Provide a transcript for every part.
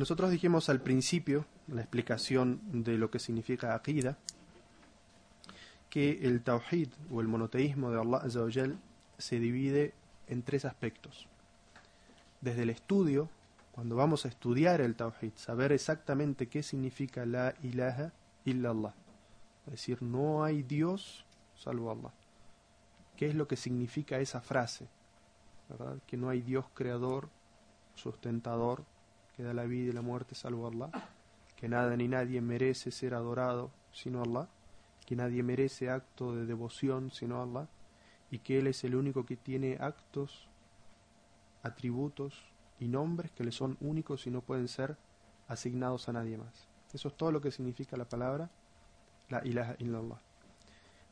Nosotros dijimos al principio, la explicación de lo que significa Aqida, que el Tawhid o el monoteísmo de Allah Azza se divide en tres aspectos. Desde el estudio, cuando vamos a estudiar el Tawhid, saber exactamente qué significa la ilaha illallah. Es decir, no hay Dios salvo Allah. ¿Qué es lo que significa esa frase? ¿Verdad? Que no hay Dios creador, sustentador, que da la vida y la muerte salvo Allah. Que nada ni nadie merece ser adorado sino Allah. Que nadie merece acto de devoción sino Allah. Y que Él es el único que tiene actos, atributos y nombres que le son únicos y no pueden ser asignados a nadie más. Eso es todo lo que significa la palabra la ilaha illallah.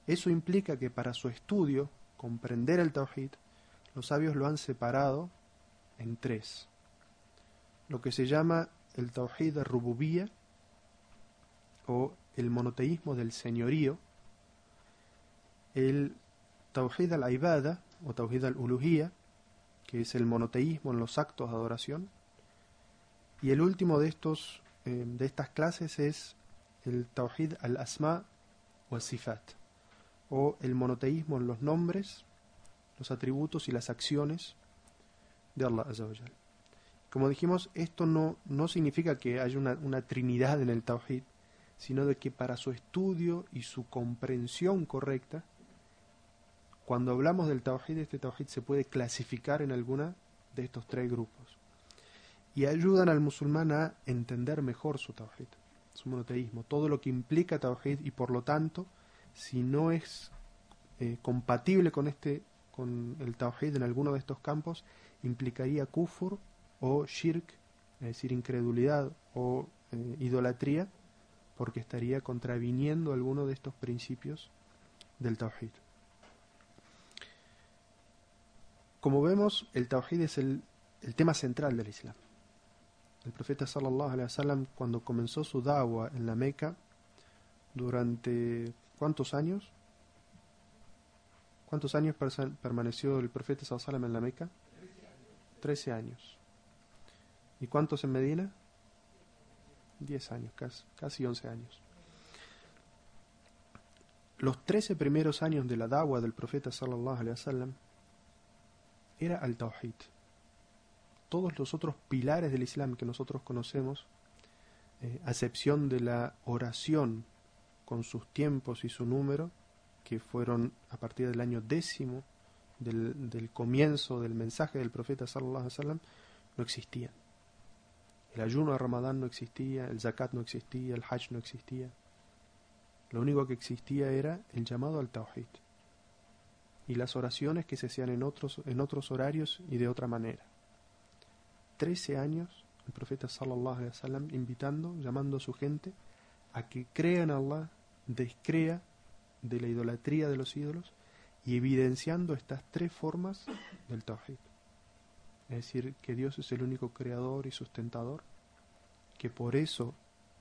Eso implica que para su estudio, comprender el tawhid, los sabios lo han separado en tres. Lo que se llama el tawhid rububía o el monoteísmo del señorío, el tawhid al-ibada o tawhid al-uluhía, que es el monoteísmo en los actos de adoración, y el último de estos eh, de estas clases es el tawhid al-asma o al-sifat o el monoteísmo en los nombres, los atributos y las acciones de Allah Como dijimos, esto no, no significa que haya una, una trinidad en el Tawhid, sino de que para su estudio y su comprensión correcta, cuando hablamos del Tawhid, este Tawhid se puede clasificar en alguna de estos tres grupos. Y ayudan al musulmán a entender mejor su Tawhid, su monoteísmo, todo lo que implica Tawhid y por lo tanto si no es eh, compatible con este con el tawhid en alguno de estos campos implicaría kufur o shirk es decir incredulidad o eh, idolatría porque estaría contraviniendo alguno de estos principios del tawhid como vemos el tawhid es el, tema central del islam el profeta sallallahu alaihi wasallam cuando comenzó su da'wah en la Meca durante ¿Cuántos años? ¿Cuántos años permaneció el profeta Sallallahu en la Meca? Trece años. ¿Y cuántos en Medina? Diez años, casi, once años. Los trece primeros años de la dawa del profeta sallallahu alaihi wasallam era al tawhid. Todos los otros pilares del Islam que nosotros conocemos, eh, a excepción de la oración con sus tiempos y su número, que fueron a partir del año décimo del, comienzo del mensaje del profeta sallallahu alaihi wasallam, no existían. El ayuno de Ramadán no existía, el zakat no existía, el hajj no existía. Lo único que existía era el llamado al tawhid y las oraciones que se hacían en otros, en otros horarios y de otra manera. Trece años el profeta sallallahu alaihi wasallam invitando, llamando a su gente a que crean Allah descrea de la idolatría de los ídolos y evidenciando estas tres formas del Tawhid. Es decir, que Dios es el único creador y sustentador, que por eso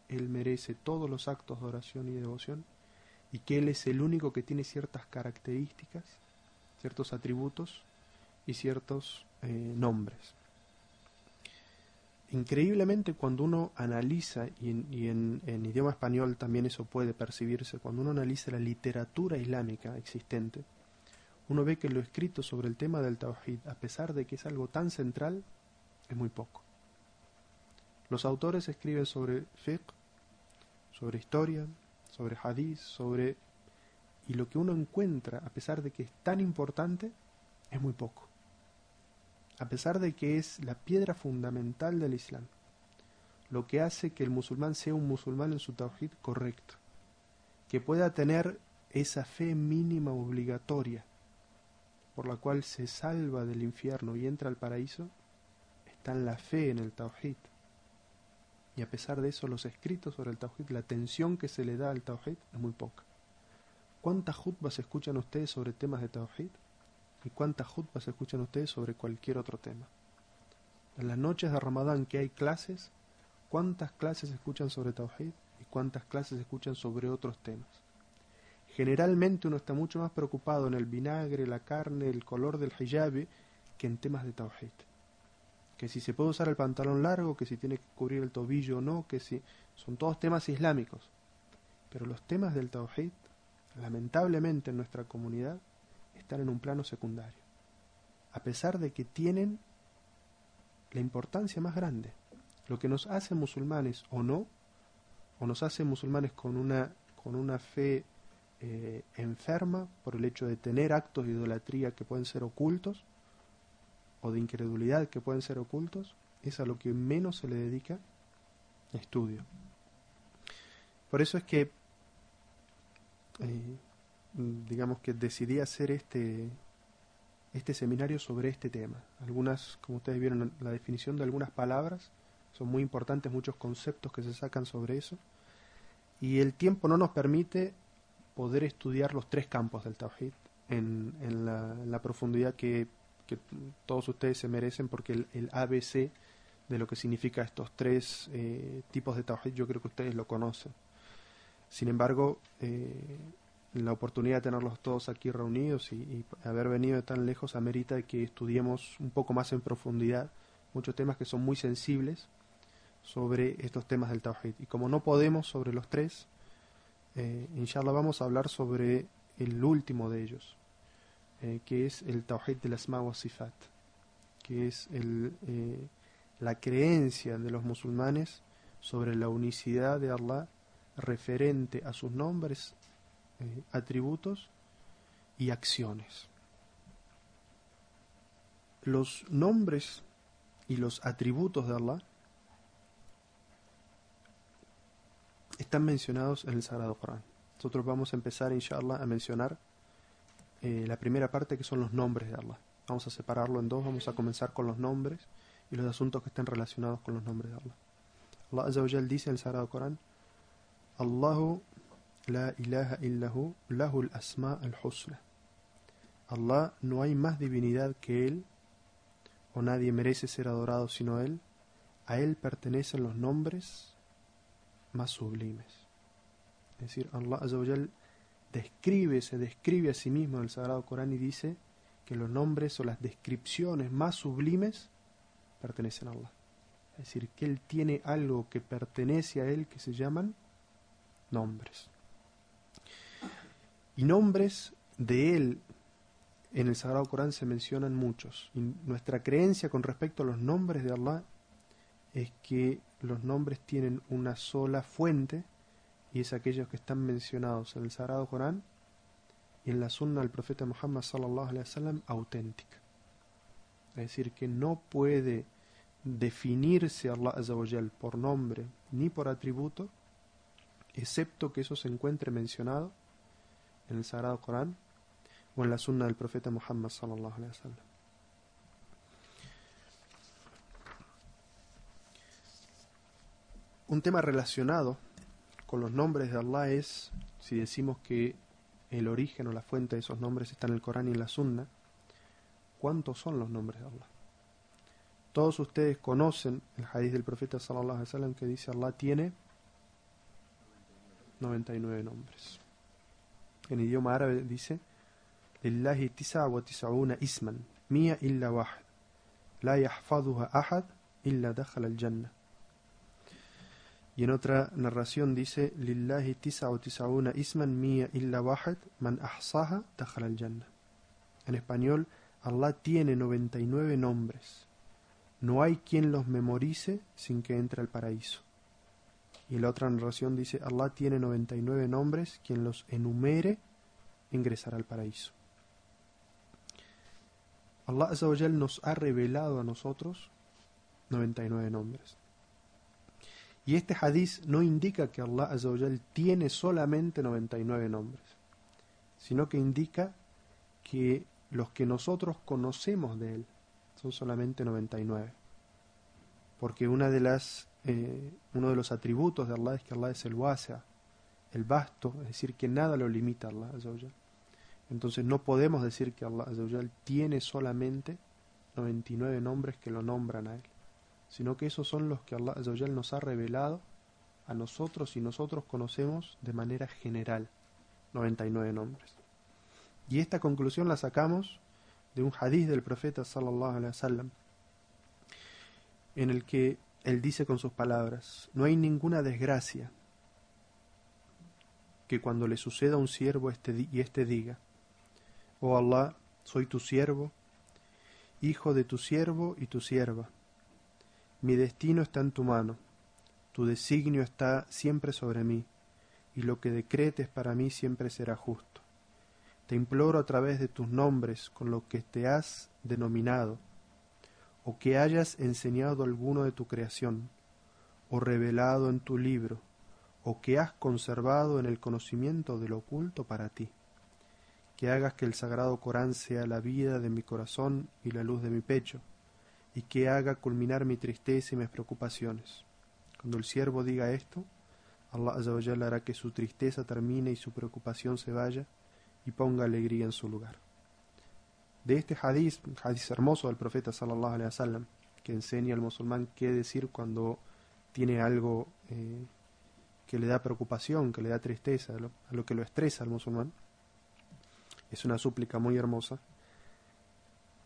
Él merece todos los actos de oración y devoción, y que Él es el único que tiene ciertas características, ciertos atributos y ciertos eh, nombres. Increíblemente cuando uno analiza, y, en, idioma español también eso puede percibirse, cuando uno analiza la literatura islámica existente, uno ve que lo escrito sobre el tema del Tawhid, a pesar de que es algo tan central, es muy poco. Los autores escriben sobre fiqh, sobre historia, sobre hadith, sobre... Y lo que uno encuentra, a pesar de que es tan importante, es muy poco a pesar de que es la piedra fundamental del Islam, lo que hace que el musulmán sea un musulmán en su tawhid correcto, que pueda tener esa fe mínima obligatoria por la cual se salva del infierno y entra al paraíso, está en la fe en el tawhid. Y a pesar de eso, los escritos sobre el tawhid, la atención que se le da al tawhid es muy poca. ¿Cuántas jutbas escuchan ustedes sobre temas de tawhid? ¿Y cuántas jutbas escuchan ustedes sobre cualquier otro tema? En las noches de Ramadán que hay clases, ¿cuántas clases escuchan sobre Tawhid y cuántas clases escuchan sobre otros temas? Generalmente uno está mucho más preocupado en el vinagre, la carne, el color del hijabi que en temas de Tawhid. que si se puede usar el pantalón largo, que si tiene que cubrir el tobillo o no, que si son todos temas islámicos. Pero los temas del tawhid, lamentablemente en nuestra comunidad, están en un plano secundario. A pesar de que tienen la importancia más grande. Lo que nos hace musulmanes o no, o nos hace musulmanes con una, con una fe eh, enferma por el hecho de tener actos de idolatría que pueden ser ocultos, o de incredulidad que pueden ser ocultos, es a lo que menos se le dedica estudio. Por eso es que, eh, digamos que decidí hacer este, este seminario sobre este tema. Algunas, como ustedes vieron, la definición de algunas palabras son muy importantes, muchos conceptos que se sacan sobre eso. Y el tiempo no nos permite poder estudiar los tres campos del Tawhid en, en, la, profundidad que, que, todos ustedes se merecen, porque el, ABC de lo que significa estos tres eh, tipos de Tawhid yo creo que ustedes lo conocen. Sin embargo, eh, la oportunidad de tenerlos todos aquí reunidos y, haber venido de tan lejos amerita que estudiemos un poco más en profundidad muchos temas que son muy sensibles sobre estos temas del Tawhid. Y como no podemos sobre los tres, eh, inshallah vamos a hablar sobre el último de ellos, eh, que es el Tawhid de las wa Sifat, que es eh, la creencia de los musulmanes sobre la unicidad de Allah referente a sus nombres eh, atributos y acciones. Los nombres y los atributos de Allah están mencionados en el Sagrado Corán. Nosotros vamos a empezar, inshallah, a mencionar eh, la primera parte que son los nombres de Allah. Vamos a separarlo en dos, vamos a comenzar con los nombres y los asuntos que estén relacionados con los nombres de Allah. Allah Azza dice en el Sagrado Corán, Allahu la ilaha illahu lahul asma al husna. Allah no hay más divinidad que Él, o nadie merece ser adorado sino Él. A Él pertenecen los nombres más sublimes. Es decir, Allah describe, se describe a sí mismo en el Sagrado Corán y dice que los nombres o las descripciones más sublimes pertenecen a Allah. Es decir, que Él tiene algo que pertenece a Él que se llaman nombres. Y nombres de él en el Sagrado Corán se mencionan muchos. Y nuestra creencia con respecto a los nombres de Allah es que los nombres tienen una sola fuente y es aquellos que están mencionados en el Sagrado Corán y en la sunna del profeta Muhammad sallallahu alaihi wasallam auténtica. Es decir, que no puede definirse Allah azawajal por nombre ni por atributo, excepto que eso se encuentre mencionado en el Sagrado Corán o en la sunna del profeta Muhammad sallallahu alaihi wasallam. Un tema relacionado con los nombres de Allah es, si decimos que el origen o la fuente de esos nombres está en el Corán y en la Sunna, ¿cuántos son los nombres de Allah? Todos ustedes conocen el hadith del profeta sallallahu alaihi wasallam que dice Allah tiene 99 nombres en idioma árabe dice Lillahi tisa wa tis'una isman mía illa wahid la yahfaduha ahad illa dakhala al-jannah y en otra narración dice Lillahi tisa wa tis'una isman mía illa wahid man ahsaha dakhala al-jannah en español Allah tiene 99 nombres no hay quien los memorice sin que entre al paraíso y la otra narración dice, Allah tiene 99 nombres, quien los enumere ingresará al paraíso. Allah Azzawajal nos ha revelado a nosotros 99 nombres. Y este hadiz no indica que Allah Azzawajal tiene solamente 99 nombres, sino que indica que los que nosotros conocemos de Él son solamente 99. Porque una de las eh, uno de los atributos de Allah es que Allah es el wasa, el vasto, es decir, que nada lo limita a Allah. Entonces no podemos decir que Allah tiene solamente 99 nombres que lo nombran a Él, sino que esos son los que Allah nos ha revelado a nosotros y nosotros conocemos de manera general 99 nombres. Y esta conclusión la sacamos de un hadith del profeta sallallahu alaihi wasallam en el que él dice con sus palabras, no hay ninguna desgracia que cuando le suceda a un siervo este y éste diga, oh Allah, soy tu siervo, hijo de tu siervo y tu sierva, mi destino está en tu mano, tu designio está siempre sobre mí, y lo que decretes para mí siempre será justo. Te imploro a través de tus nombres con lo que te has denominado, o que hayas enseñado alguno de tu creación, o revelado en tu libro, o que has conservado en el conocimiento de lo oculto para ti. Que hagas que el sagrado Corán sea la vida de mi corazón y la luz de mi pecho, y que haga culminar mi tristeza y mis preocupaciones. Cuando el siervo diga esto, Allah hará que su tristeza termine y su preocupación se vaya y ponga alegría en su lugar. De este hadith, hadith hermoso del profeta sallallahu alaihi wasallam, que enseña al musulmán qué decir cuando tiene algo eh, que le da preocupación, que le da tristeza, a lo, que lo estresa al musulmán, es una súplica muy hermosa,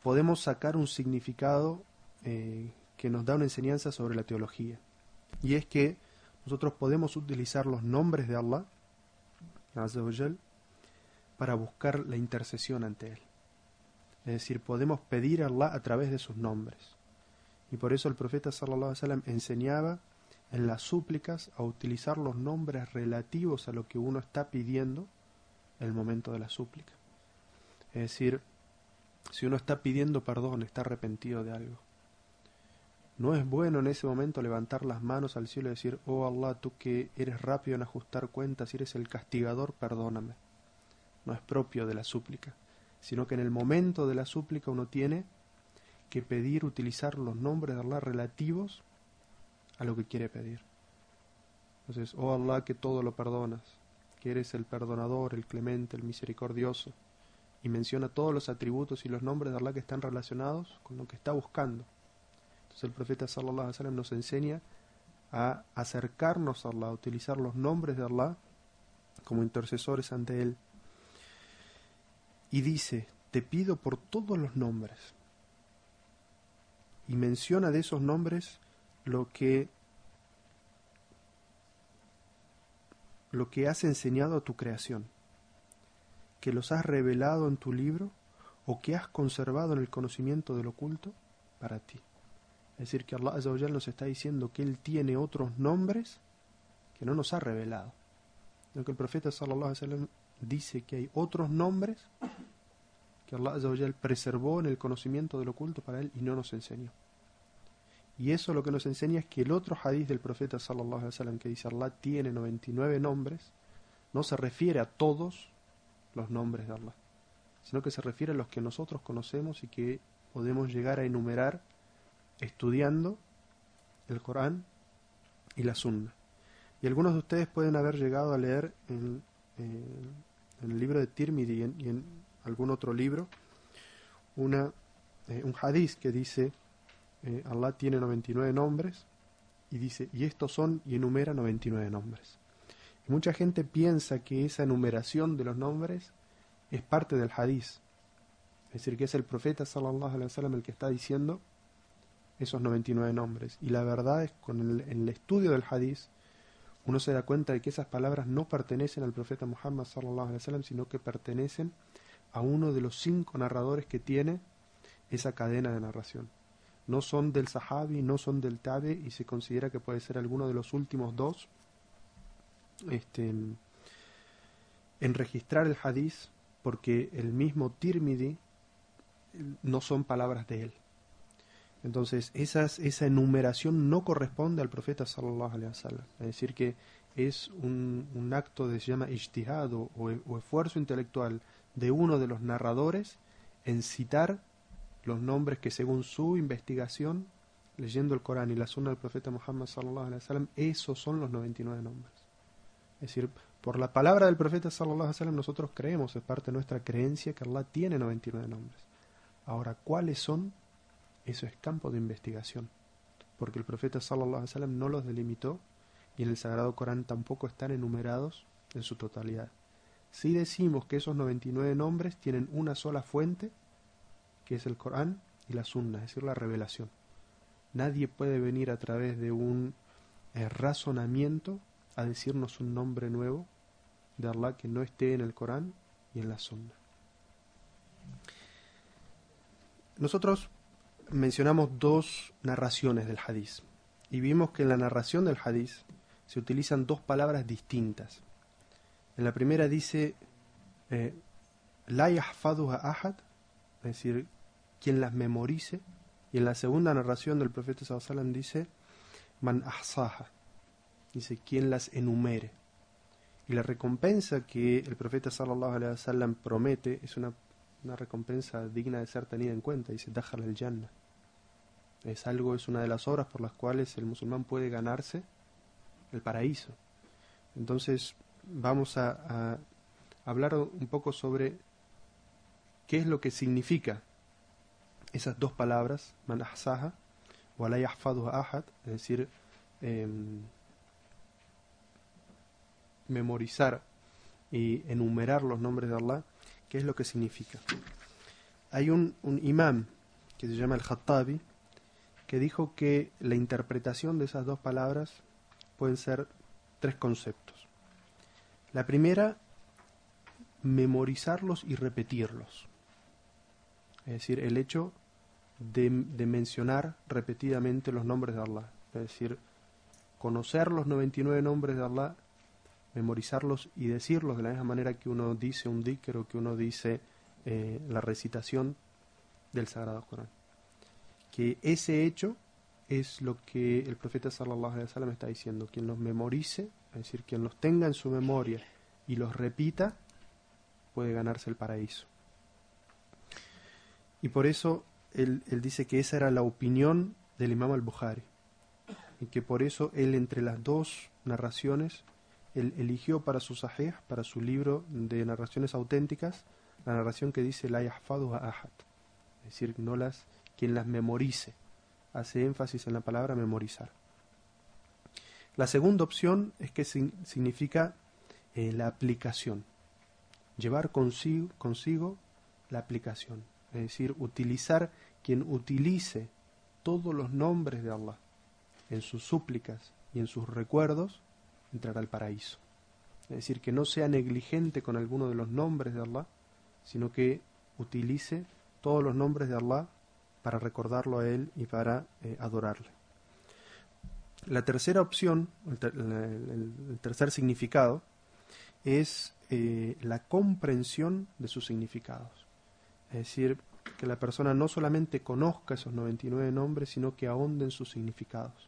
podemos sacar un significado eh, que nos da una enseñanza sobre la teología. Y es que nosotros podemos utilizar los nombres de Allah para buscar la intercesión ante Él. Es decir, podemos pedir a Allah a través de sus nombres. Y por eso el profeta sallallahu alaihi enseñaba en las súplicas a utilizar los nombres relativos a lo que uno está pidiendo en el momento de la súplica. Es decir, si uno está pidiendo perdón, está arrepentido de algo, no es bueno en ese momento levantar las manos al cielo y decir, oh Allah, tú que eres rápido en ajustar cuentas eres el castigador, perdóname. No es propio de la súplica, sino que en el momento de la súplica uno tiene que pedir, utilizar los nombres de Allah relativos a lo que quiere pedir. Entonces, oh Allah, que todo lo perdonas, que eres el perdonador, el clemente, el misericordioso, y menciona todos los atributos y los nombres de Allah que están relacionados con lo que está buscando. Entonces el profeta sallallahu alaihi wasallam nos enseña a acercarnos a Allah, a utilizar los nombres de Allah como intercesores ante Él. Y dice, te pido por todos los nombres. Y menciona de esos nombres lo que lo que has enseñado a tu creación, que los has revelado en tu libro o que has conservado en el conocimiento del oculto para ti. Es decir, que Allah nos está diciendo que Él tiene otros nombres que no nos ha revelado. Lo que el profeta sallallahu alaihi wasallam dice que hay otros nombres que Allah preservó en el conocimiento del oculto para Él y no nos enseñó. Y eso lo que nos enseña es que el otro hadith del profeta sallallahu alaihi wasallam que dice Allah tiene 99 nombres, no se refiere a todos los nombres de Allah, sino que se refiere a los que nosotros conocemos y que podemos llegar a enumerar estudiando el Corán y la Sunna. Y algunos de ustedes pueden haber llegado a leer en, el libro de Tirmidhi y en, algún otro libro una, eh, un hadith que dice eh, Allah tiene 99 nombres y dice, y estos son, y enumera 99 nombres. Y mucha gente piensa que esa enumeración de los nombres es parte del hadith. Es decir, que es el profeta sallallahu alaihi wasallam el que está diciendo esos 99 nombres. Y la verdad es que con el, el estudio del hadith uno se da cuenta de que esas palabras no pertenecen al profeta Muhammad sallallahu alaihi wasallam, sino que pertenecen a uno de los cinco narradores que tiene esa cadena de narración. No son del Sahabi, no son del Tabe y se considera que puede ser alguno de los últimos dos este, en registrar el hadith porque el mismo Tirmidhi no son palabras de él. Entonces, esas, esa enumeración no corresponde al profeta sallallahu alaihi wasallam. Es decir, que es un, acto de, se llama ijtihad o, o, esfuerzo intelectual de uno de los narradores en citar los nombres que según su investigación, leyendo el Corán y la sunna del profeta Muhammad sallallahu alaihi wasallam, esos son los 99 nombres. Es decir, por la palabra del profeta sallallahu alaihi wasallam nosotros creemos, es parte de nuestra creencia que Allah tiene 99 nombres. Ahora, ¿cuáles son? Eso es campo de investigación, porque el profeta sallallahu alaihi wasallam no los delimitó y en el Sagrado Corán tampoco están enumerados en su totalidad. Si decimos que esos 99 nombres tienen una sola fuente, que es el Corán y la Sunna, es decir, la revelación. nadie puede venir a través de un eh, razonamiento a decirnos un nombre nuevo de Allah que no esté en el Corán y en la Sunna. Nosotros mencionamos dos narraciones del hadiz y vimos que en la narración del hadiz se utilizan dos palabras distintas. En la primera dice eh, la yahfaduha ahad, es decir, quien las memorice, y en la segunda narración del profeta sallallahu dice man ahsaha, dice quien las enumere. Y la recompensa que el profeta sallallahu alaihi wasallam promete es una, una recompensa digna de ser tenida en cuenta, dice dajal al jannah. Es algo, es una de las obras por las cuales el musulmán puede ganarse el paraíso. Entonces vamos a, hablar un poco sobre qué es lo que significa esas dos palabras, man ahsaha o ahad, es decir, em, memorizar y enumerar los nombres de Allah, qué es lo que significa. Hay un, un imán que se llama el Khattabi, que dijo que la interpretación de esas dos palabras pueden ser tres conceptos. La primera, memorizarlos y repetirlos. Es decir, el hecho de, mencionar repetidamente los nombres de Allah. Es decir, conocer los 99 nombres de Allah, memorizarlos y decirlos de la misma manera que uno dice un dhikr o que uno dice eh, la recitación del Sagrado Corán. Que ese hecho es lo que el profeta sallallahu alaihi wasallam está diciendo, quien los memorice, es decir, quien los tenga en su memoria y los repita, puede ganarse el paraíso. Y por eso él, dice que esa era la opinión del imam al-Bukhari, y que por eso él entre las dos narraciones, él eligió para su sahih, para su libro de narraciones auténticas, la narración que dice la yahfadu ahad, es decir, no las, quien las memorice hace énfasis en la palabra memorizar. La segunda opción es que significa eh, la aplicación, llevar consigo, consigo la aplicación, es decir, utilizar quien utilice todos los nombres de Allah en sus súplicas y en sus recuerdos, entrará al paraíso. Es decir, que no sea negligente con alguno de los nombres de Allah, sino que utilice todos los nombres de Allah para recordarlo a Él y para eh, adorarle. La tercera opción, el, tercer significado, es eh, la comprensión de sus significados. Es decir, que la persona no solamente conozca esos 99 nombres, sino que ahonde en sus significados.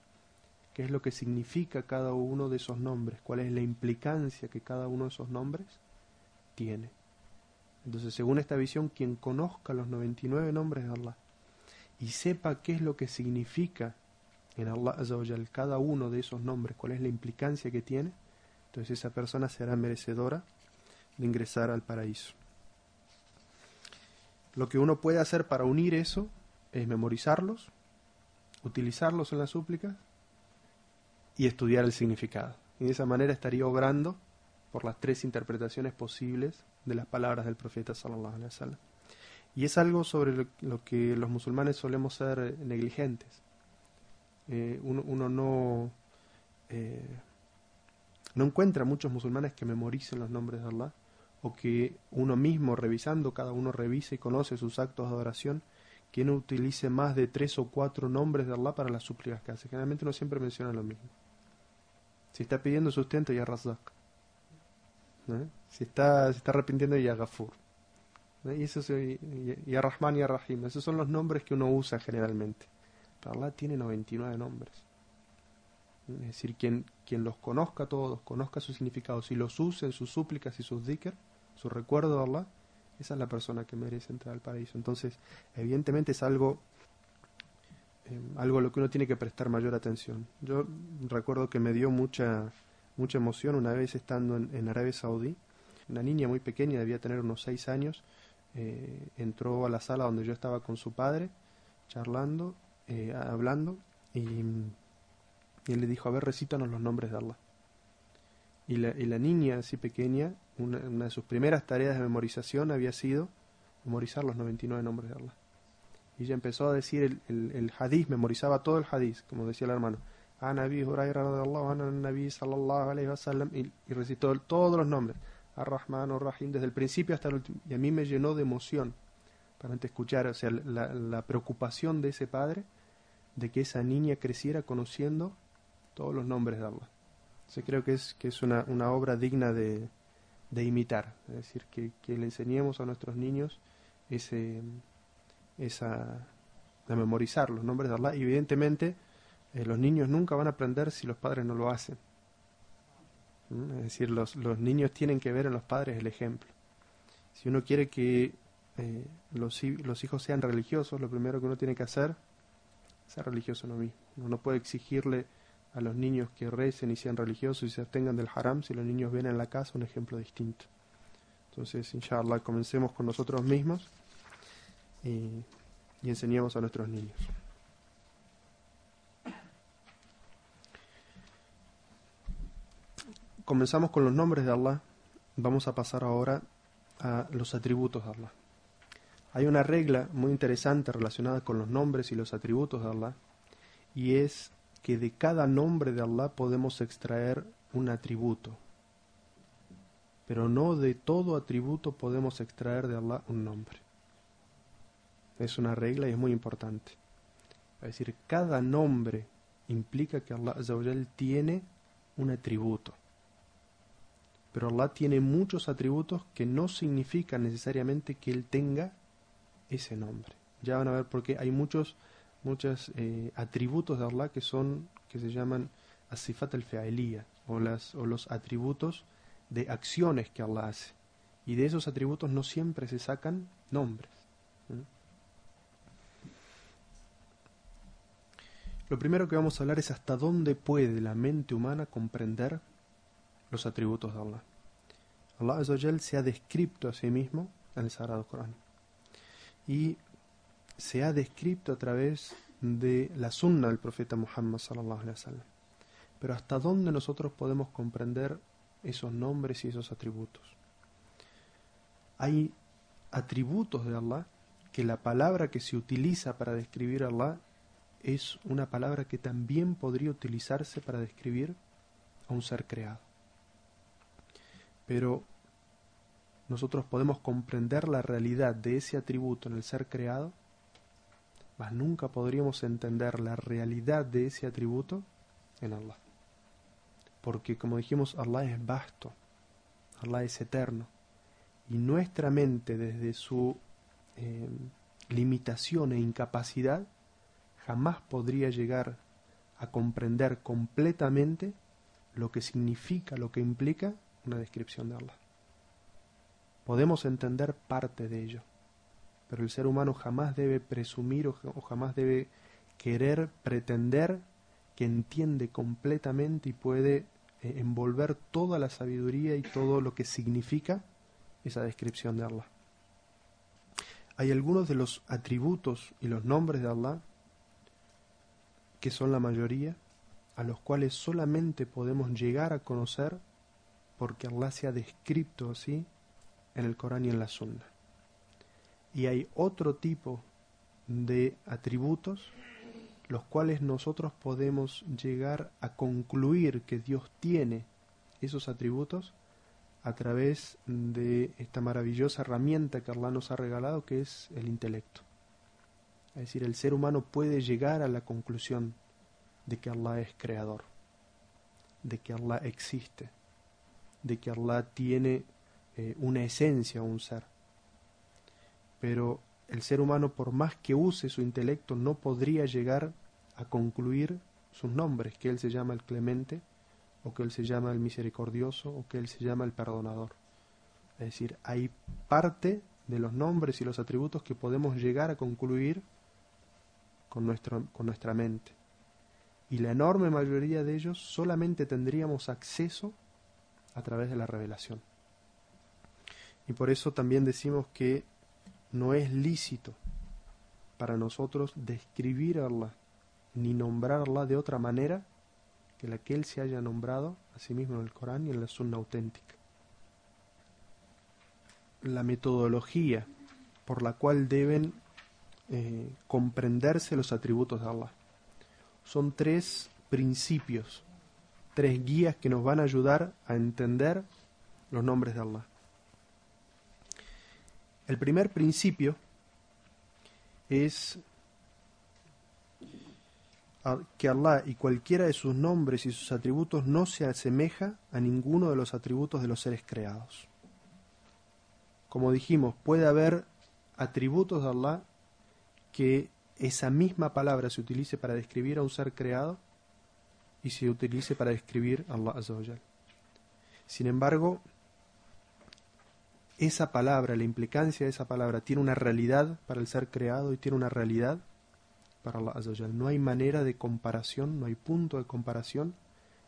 ¿Qué es lo que significa cada uno de esos nombres? ¿Cuál es la implicancia que cada uno de esos nombres tiene? Entonces, según esta visión, quien conozca los 99 nombres de Allah y sepa qué es lo que significa en Allah cada uno de esos nombres, cuál es la implicancia que tiene, entonces esa persona será merecedora de ingresar al paraíso. Lo que uno puede hacer para unir eso es memorizarlos, utilizarlos en la súplica y estudiar el significado. Y de esa manera estaría obrando por las tres interpretaciones posibles de las palabras del profeta sallallahu alaihi wasallam. Y es algo sobre lo, que los musulmanes solemos ser eh, negligentes. Eh, uno, no, eh, no encuentra muchos musulmanes que memoricen los nombres de Allah o que uno mismo revisando, cada uno revise y conoce sus actos de adoración, que no utilice más de tres o cuatro nombres de Allah para las súplicas que hace. Generalmente uno siempre menciona lo mismo. Si está pidiendo sustento, ya Razak. Si está, se está arrepintiendo, ya Gafur. Y, eso y, Rahman y Rahim. Esos son los nombres que uno usa generalmente. Pero Allah tiene 99 nombres. Es decir, quien, quien los conozca todos, conozca sus significados y los use en sus súplicas y sus dhikr, su recuerdo de Allah, esa es la persona que merece entrar al paraíso. Entonces, evidentemente es algo, eh, algo a lo que uno tiene que prestar mayor atención. Yo recuerdo que me dio mucha, mucha emoción una vez estando en, en Arabia Saudí. Una niña muy pequeña, debía tener unos 6 años, eh, entró a la sala donde yo estaba con su padre, charlando, eh, hablando, y, él le dijo, a ver, recítanos los nombres de Allah. Y la, y la niña, así pequeña, una, de sus primeras tareas de memorización había sido memorizar los 99 nombres de Allah. Y ella empezó a decir el, el, el hadith, memorizaba todo el hadith, como decía el hermano. Hurayra Nabi sallallahu alayhi wa sallam, y, y recitó todos los nombres. Ar-Rahman, desde el principio hasta el último. Y a mí me llenó de emoción para escuchar, o sea, la, preocupación de ese padre de que esa niña creciera conociendo todos los nombres de Allah. Yo creo que es, que es una, una obra digna de, de imitar, es decir, que, que, le enseñemos a nuestros niños ese, esa, de memorizar los nombres de Allah. Y evidentemente, eh, los niños nunca van a aprender si los padres no lo hacen. Es decir, los, los niños tienen que ver en los padres el ejemplo. Si uno quiere que eh, los, los hijos sean religiosos, lo primero que uno tiene que hacer es ser religioso uno mismo. Uno no puede exigirle a los niños que recen y sean religiosos y se abstengan del haram si los niños ven en la casa un ejemplo distinto. Entonces, inshallah, comencemos con nosotros mismos y, y enseñemos a nuestros niños. Comenzamos con los nombres de Allah. Vamos a pasar ahora a los atributos de Allah. Hay una regla muy interesante relacionada con los nombres y los atributos de Allah y es que de cada nombre de Allah podemos extraer un atributo, pero no de todo atributo podemos extraer de Allah un nombre. Es una regla y es muy importante. Es decir, cada nombre implica que Allah tiene un atributo. Pero Allah tiene muchos atributos que no significan necesariamente que Él tenga ese nombre. Ya van a ver porque hay muchos muchos eh, atributos de Allah que son que se llaman asifat al fealía o las o los atributos de acciones que Allah hace. Y de esos atributos no siempre se sacan nombres. Lo primero que vamos a hablar es hasta dónde puede la mente humana comprender los atributos de Allah. Allah se ha descrito a sí mismo en el Sagrado Corán y se ha descrito a través de la sunna del profeta Muhammad sallallahu alaihi wasallam. Pero hasta dónde nosotros podemos comprender esos nombres y esos atributos. Hay atributos de Allah que la palabra que se utiliza para describir a Allah es una palabra que también podría utilizarse para describir a un ser creado. Pero nosotros podemos comprender la realidad de ese atributo en el ser creado, mas nunca podríamos entender la realidad de ese atributo en Allah. Porque como dijimos, Allah es vasto, Allah es eterno, y nuestra mente desde su eh, limitación e incapacidad jamás podría llegar a comprender completamente lo que significa, lo que implica una descripción de Allah. Podemos entender parte de ello, pero el ser humano jamás debe presumir o, jamás debe querer pretender que entiende completamente y puede eh, envolver toda la sabiduría y todo lo que significa esa descripción de Allah. Hay algunos de los atributos y los nombres de Allah, que son la mayoría, a los cuales solamente podemos llegar a conocer porque Allah se ha descrito así en el Corán y en la Sunna. Y hay otro tipo de atributos los cuales nosotros podemos llegar a concluir que Dios tiene esos atributos a través de esta maravillosa herramienta que Allah nos ha regalado que es el intelecto. Es decir, el ser humano puede llegar a la conclusión de que Allah es creador, de que Allah existe, de que Allah tiene eh, una esencia, un ser. Pero el ser humano, por más que use su intelecto, no podría llegar a concluir sus nombres, que él se llama el clemente, o que él se llama el misericordioso, o que él se llama el perdonador. Es decir, hay parte de los nombres y los atributos que podemos llegar a concluir con, nuestro, con nuestra mente. Y la enorme mayoría de ellos solamente tendríamos acceso a través de la revelación. Y por eso también decimos que no es lícito para nosotros describir a Allah ni nombrarla de otra manera que la que Él se haya nombrado a sí mismo en el Corán y en la Sunna auténtica. La metodología por la cual deben eh, comprenderse los atributos de Allah. Son tres principios, tres guías que nos van a ayudar a entender los nombres de Allah. El primer principio es que Allah y cualquiera de sus nombres y sus atributos no se asemeja a ninguno de los atributos de los seres creados. Como dijimos, puede haber atributos de Allah que esa misma palabra se utilice para describir a un ser creado y se utilice para describir a Allah Sin embargo, esa palabra, la implicancia de esa palabra, tiene una realidad para el ser creado y tiene una realidad para Allah No hay manera de comparación, no hay punto de comparación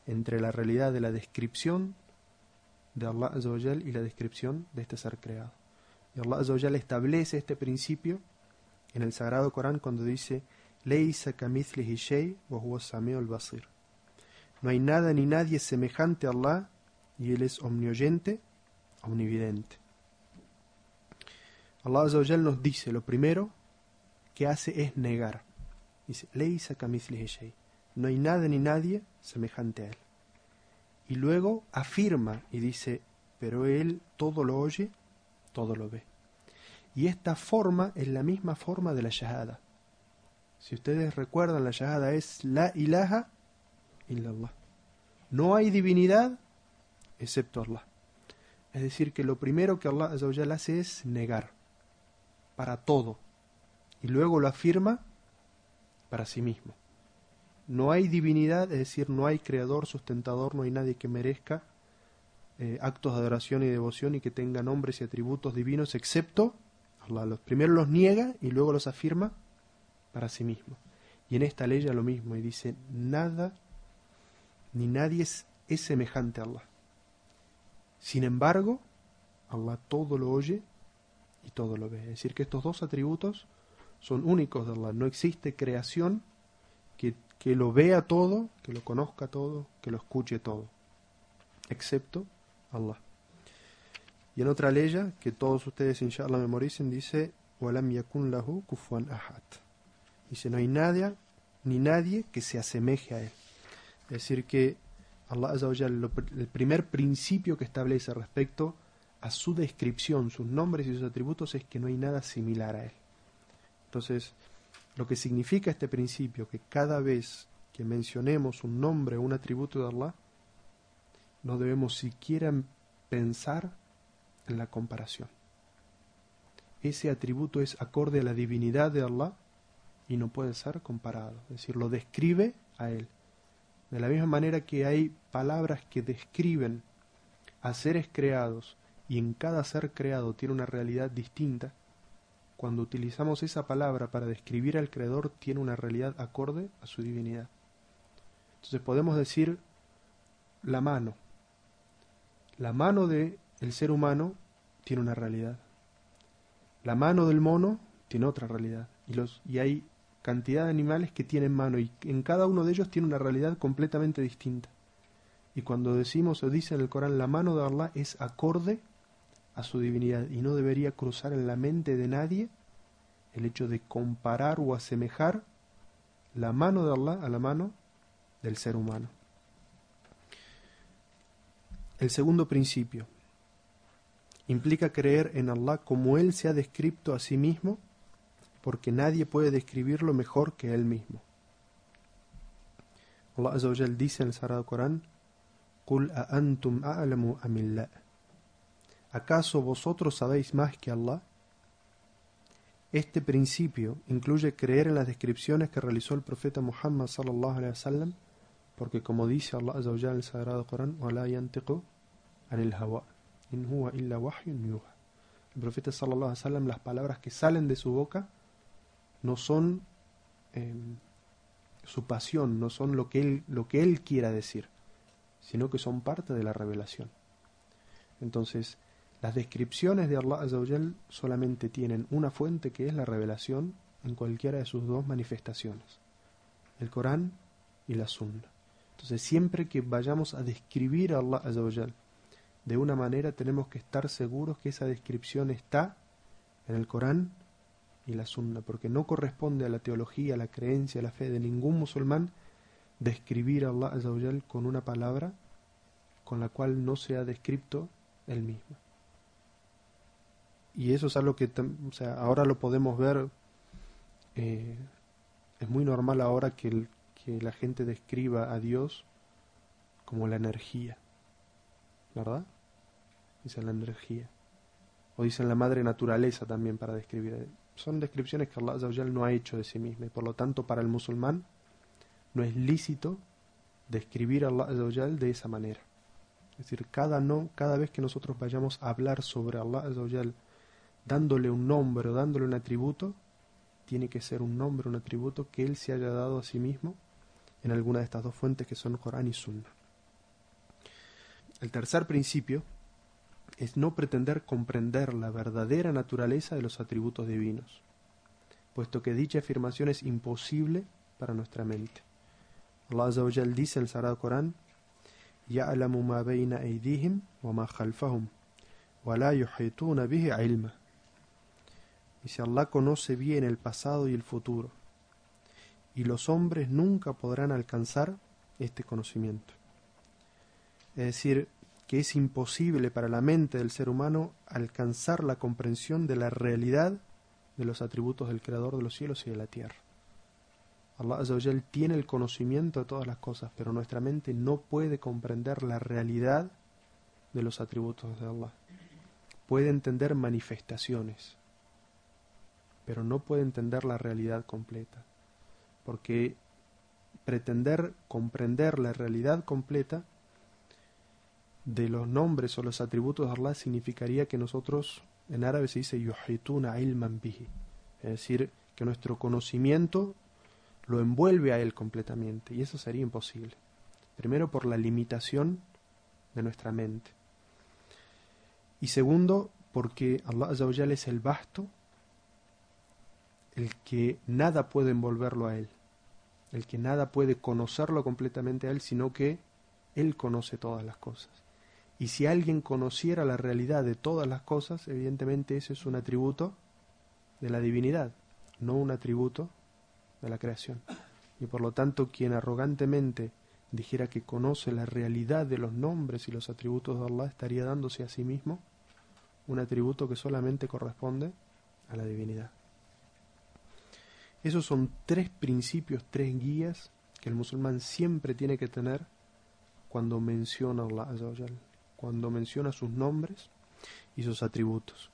entre la realidad de la descripción de Allah y la descripción de este ser creado. Y Allah establece este principio en el Sagrado Corán cuando dice basir. No hay nada ni nadie semejante a Allah y Él es omnioyente, omnividente. Allah nos dice, lo primero que hace es negar. Dice, No hay nada ni nadie semejante a Él. Y luego afirma y dice, pero Él todo lo oye, todo lo ve. Y esta forma es la misma forma de la Shahada. Si ustedes recuerdan, la Shahada es la ilaha No hay divinidad excepto Allah. Es decir, que lo primero que Allah hace es negar para todo. Y luego lo afirma para sí mismo. No hay divinidad, es decir, no hay creador, sustentador, no hay nadie que merezca eh, actos de adoración y devoción y que tenga nombres y atributos divinos, excepto Allah. Los, primero los niega y luego los afirma para sí mismo. Y en esta ley ya lo mismo, y dice, nada ni nadie es, es semejante a Allah. Sin embargo, Allah todo lo oye y todo lo ve. Es decir, que estos dos atributos son únicos de Allah. No existe creación que, que lo vea todo, que lo conozca todo, que lo escuche todo, excepto Allah. Y en otra ley que todos ustedes inshallah memoricen dice walam yakun lahu kufuan ahad. Dice no hay nadie ni nadie que se asemeje a él. Es decir que Allah el primer principio que establece respecto a su descripción, sus nombres y sus atributos es que no hay nada similar a él. Entonces, lo que significa este principio, que cada vez que mencionemos un nombre o un atributo de Allah, no debemos siquiera pensar en la comparación. Ese atributo es acorde a la divinidad de Allah y no puede ser comparado. Es decir, lo describe a Él. De la misma manera que hay palabras que describen a seres creados y en cada ser creado tiene una realidad distinta, cuando utilizamos esa palabra para describir al Creador tiene una realidad acorde a su divinidad. Entonces podemos decir la mano. La mano del el ser humano tiene una realidad. La mano del mono tiene otra realidad. Y, los, y hay cantidad de animales que tienen mano y en cada uno de ellos tiene una realidad completamente distinta. Y cuando decimos o dice en el Corán la mano de Allah es acorde a su divinidad y no debería cruzar en la mente de nadie el hecho de comparar o asemejar la mano de Allah a la mano del ser humano. El segundo principio implica creer en Allah como Él se ha descrito a sí mismo, porque nadie puede describirlo mejor que él mismo. Allah Azza wa dice en el Sagrado Corán: Qul a antum a'lamu amillah. ¿Acaso vosotros sabéis más que Allah? Este principio incluye creer en las descripciones que realizó el profeta Muhammad sallallahu alaihi wasallam, porque como dice Allah Azza wa en el Sagrado Corán: "Wala yantiqu anil hawa in huwa illa wahyun yuha". El profeta sallallahu alaihi wasallam las palabras que salen de su boca no son em, su pasión, no son lo que él lo que él quiera decir, sino que son parte de la revelación. Entonces, las descripciones de Allah Azzawajal solamente tienen una fuente que es la revelación en cualquiera de sus dos manifestaciones, el Corán y la Sunna. Entonces siempre que vayamos a describir a Allah Azzawajal de una manera tenemos que estar seguros que esa descripción está en el Corán y la sunna, porque no corresponde a la teología, a la creencia, a la fe de ningún musulmán describir a Allah con una palabra con la cual no se ha descrito él mismo. Y eso es algo que o sea, ahora lo podemos ver, eh, es muy normal ahora que, que la gente describa a Dios como la energía, ¿verdad? Dice la energía. O dicen la madre naturaleza también para describir. Son descripciones que Allah no ha hecho de sí mismo. Y por lo tanto, para el musulmán no es lícito describir a Allah de esa manera. Es decir, cada, no, cada vez que nosotros vayamos a hablar sobre Allah dándole un nombre o dándole un atributo, tiene que ser un nombre, un atributo que Él se haya dado a sí mismo en alguna de estas dos fuentes que son Corán y Sunna. El tercer principio es no pretender comprender la verdadera naturaleza de los atributos divinos, puesto que dicha afirmación es imposible para nuestra mente. Allah Azawajal dice en el Sagrado Corán: Ya'lamu ma bayna aydihim wa ma khalfahum, wa la yuhituna bihi ilma. Dice Allah conoce bien el pasado y el futuro, y los hombres nunca podrán alcanzar este conocimiento. Es decir, que es imposible para la mente del ser humano alcanzar la comprensión de la realidad de los atributos del Creador de los cielos y de la tierra. Allah Azawajal tiene el conocimiento de todas las cosas, pero nuestra mente no puede comprender la realidad de los atributos de Allah. Puede entender manifestaciones, pero no puede entender la realidad completa. Porque pretender comprender la realidad completa de los nombres o los atributos de Allah significaría que nosotros, en árabe se dice yuhituna ilman bihi, es decir, que nuestro conocimiento lo envuelve a él completamente, y eso sería imposible. Primero por la limitación de nuestra mente. Y segundo, porque Allah es el vasto, el que nada puede envolverlo a él, el que nada puede conocerlo completamente a él, sino que él conoce todas las cosas. Y si alguien conociera la realidad de todas las cosas, evidentemente ese es un atributo de la divinidad, no un atributo de la creación. Y por lo tanto, quien arrogantemente dijera que conoce la realidad de los nombres y los atributos de Allah, estaría dándose a sí mismo un atributo que solamente corresponde a la divinidad. Esos son tres principios, tres guías que el musulmán siempre tiene que tener cuando menciona a Allah, cuando menciona sus nombres y sus atributos.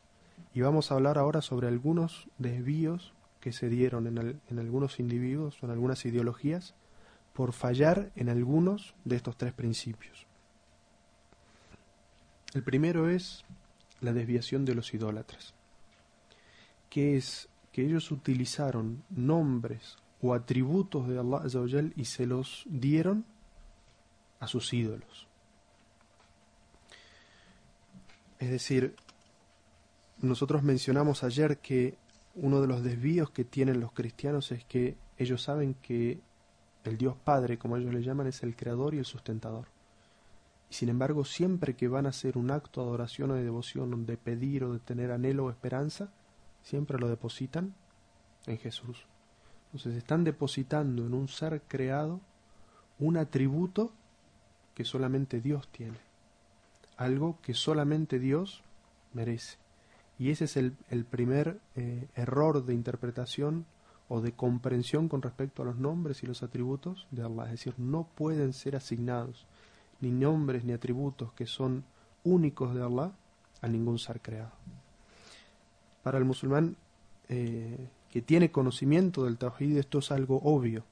Y vamos a hablar ahora sobre algunos desvíos que se dieron en, algunos individuos o en algunas ideologías por fallar en algunos de estos tres principios. El primero es la desviación de los idólatras, que es que ellos utilizaron nombres o atributos de Allah y se los dieron a sus ídolos. Es decir, nosotros mencionamos ayer que uno de los desvíos que tienen los cristianos es que ellos saben que el Dios Padre, como ellos le llaman, es el creador y el sustentador. Y sin embargo, siempre que van a hacer un acto de adoración o de devoción, de pedir o de tener anhelo o esperanza, siempre lo depositan en Jesús. Entonces están depositando en un ser creado un atributo que solamente Dios tiene, algo que solamente Dios merece. Y ese es el, primer eh, error de interpretación o de comprensión con respecto a los nombres y los atributos de Allah. Es decir, no pueden ser asignados ni nombres ni atributos que son únicos de Allah a ningún ser creado. Para el musulmán eh, que tiene conocimiento del Tawhid esto es algo obvio,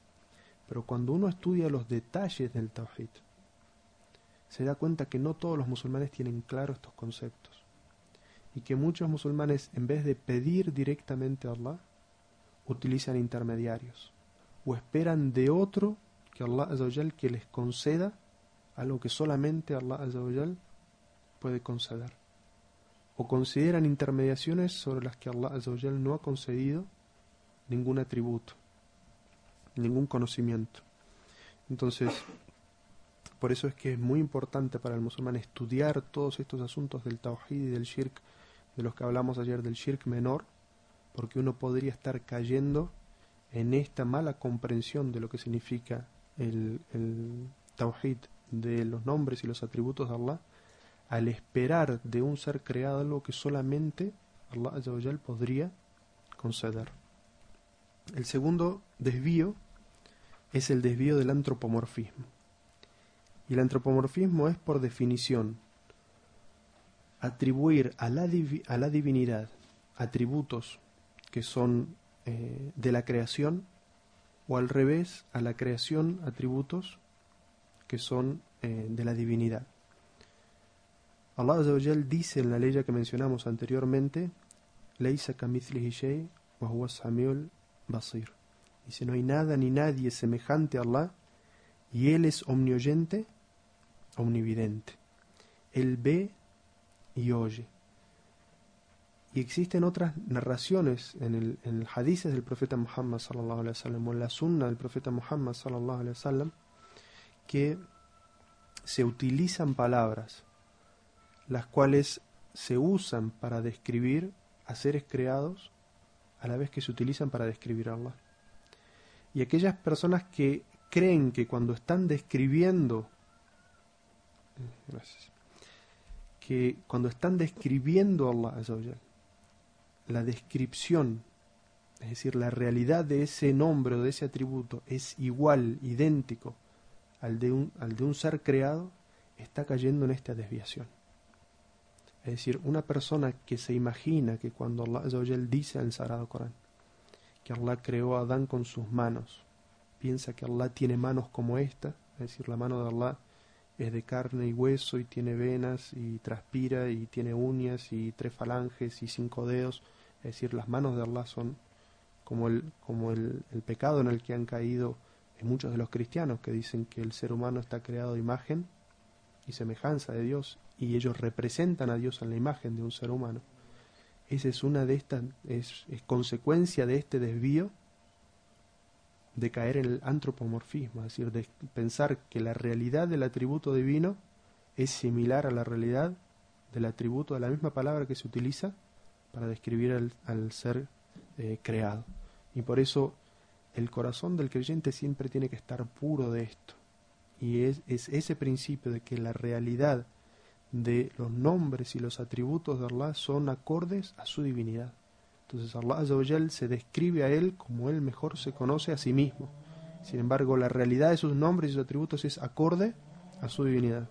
pero cuando uno estudia los detalles del Tawhid, se da cuenta que no todos los musulmanes tienen claro estos conceptos. Y que muchos musulmanes en vez de pedir directamente a Allah, utilizan intermediarios. O esperan de otro que Allah Azawajal que les conceda algo que solamente Allah Azawajal puede conceder. O consideran intermediaciones sobre las que Allah Azawajal no ha concedido ningún atributo, ningún conocimiento. Entonces, por eso es que es muy importante para el musulmán estudiar todos estos asuntos del tawhid y del shirk de los que hablamos ayer del shirk menor, porque uno podría estar cayendo en esta mala comprensión de lo que significa el, tawhid de los nombres y los atributos de Allah al esperar de un ser creado algo que solamente Allah podría conceder. El segundo desvío es el desvío del antropomorfismo. Y el antropomorfismo es, por definición, atribuir a la, a la divinidad atributos que son eh, de la creación o al revés a la creación atributos que son eh, de la divinidad. Allah dice en la ley que mencionamos anteriormente, Leisa basir. Dice, no hay nada ni nadie semejante a Allah y Él es omnioyente, omnividente. Él ve y oye. Y existen otras narraciones en el, en el hadices del profeta Muhammad sallallahu alaihi wasallam o en la sunna del profeta Muhammad sallallahu alaihi wasallam que se utilizan palabras las cuales se usan para describir a seres creados a la vez que se utilizan para describir a Allah. Y aquellas personas que creen que cuando están describiendo que cuando están describiendo a Allah la descripción, es decir, la realidad de ese nombre o de ese atributo es igual, idéntico al de un, al de un ser creado, está cayendo en esta desviación. Es decir, una persona que se imagina que cuando Allah dice en el Sagrado Corán que Allah creó a Adán con sus manos, piensa que Allah tiene manos como esta, es decir, la mano de Allah es de carne y hueso y tiene venas y transpira y tiene uñas y tres falanges y cinco dedos, es decir, las manos de Allah son como el, como el, pecado en el que han caído muchos de los cristianos que dicen que el ser humano está creado de imagen y semejanza de Dios y ellos representan a Dios en la imagen de un ser humano. Esa es una de estas, es, es consecuencia de este desvío de caer en el antropomorfismo, es decir, de pensar que la realidad del atributo divino es similar a la realidad del atributo de la misma palabra que se utiliza para describir al, ser eh, creado. Y por eso el corazón del creyente siempre tiene que estar puro de esto. Y es, es ese principio de que la realidad de los nombres y los atributos de Allah son acordes a su divinidad. Entonces Allah se describe a Él como Él mejor se conoce a sí mismo. Sin embargo, la realidad de sus nombres y sus atributos es acorde a su divinidad.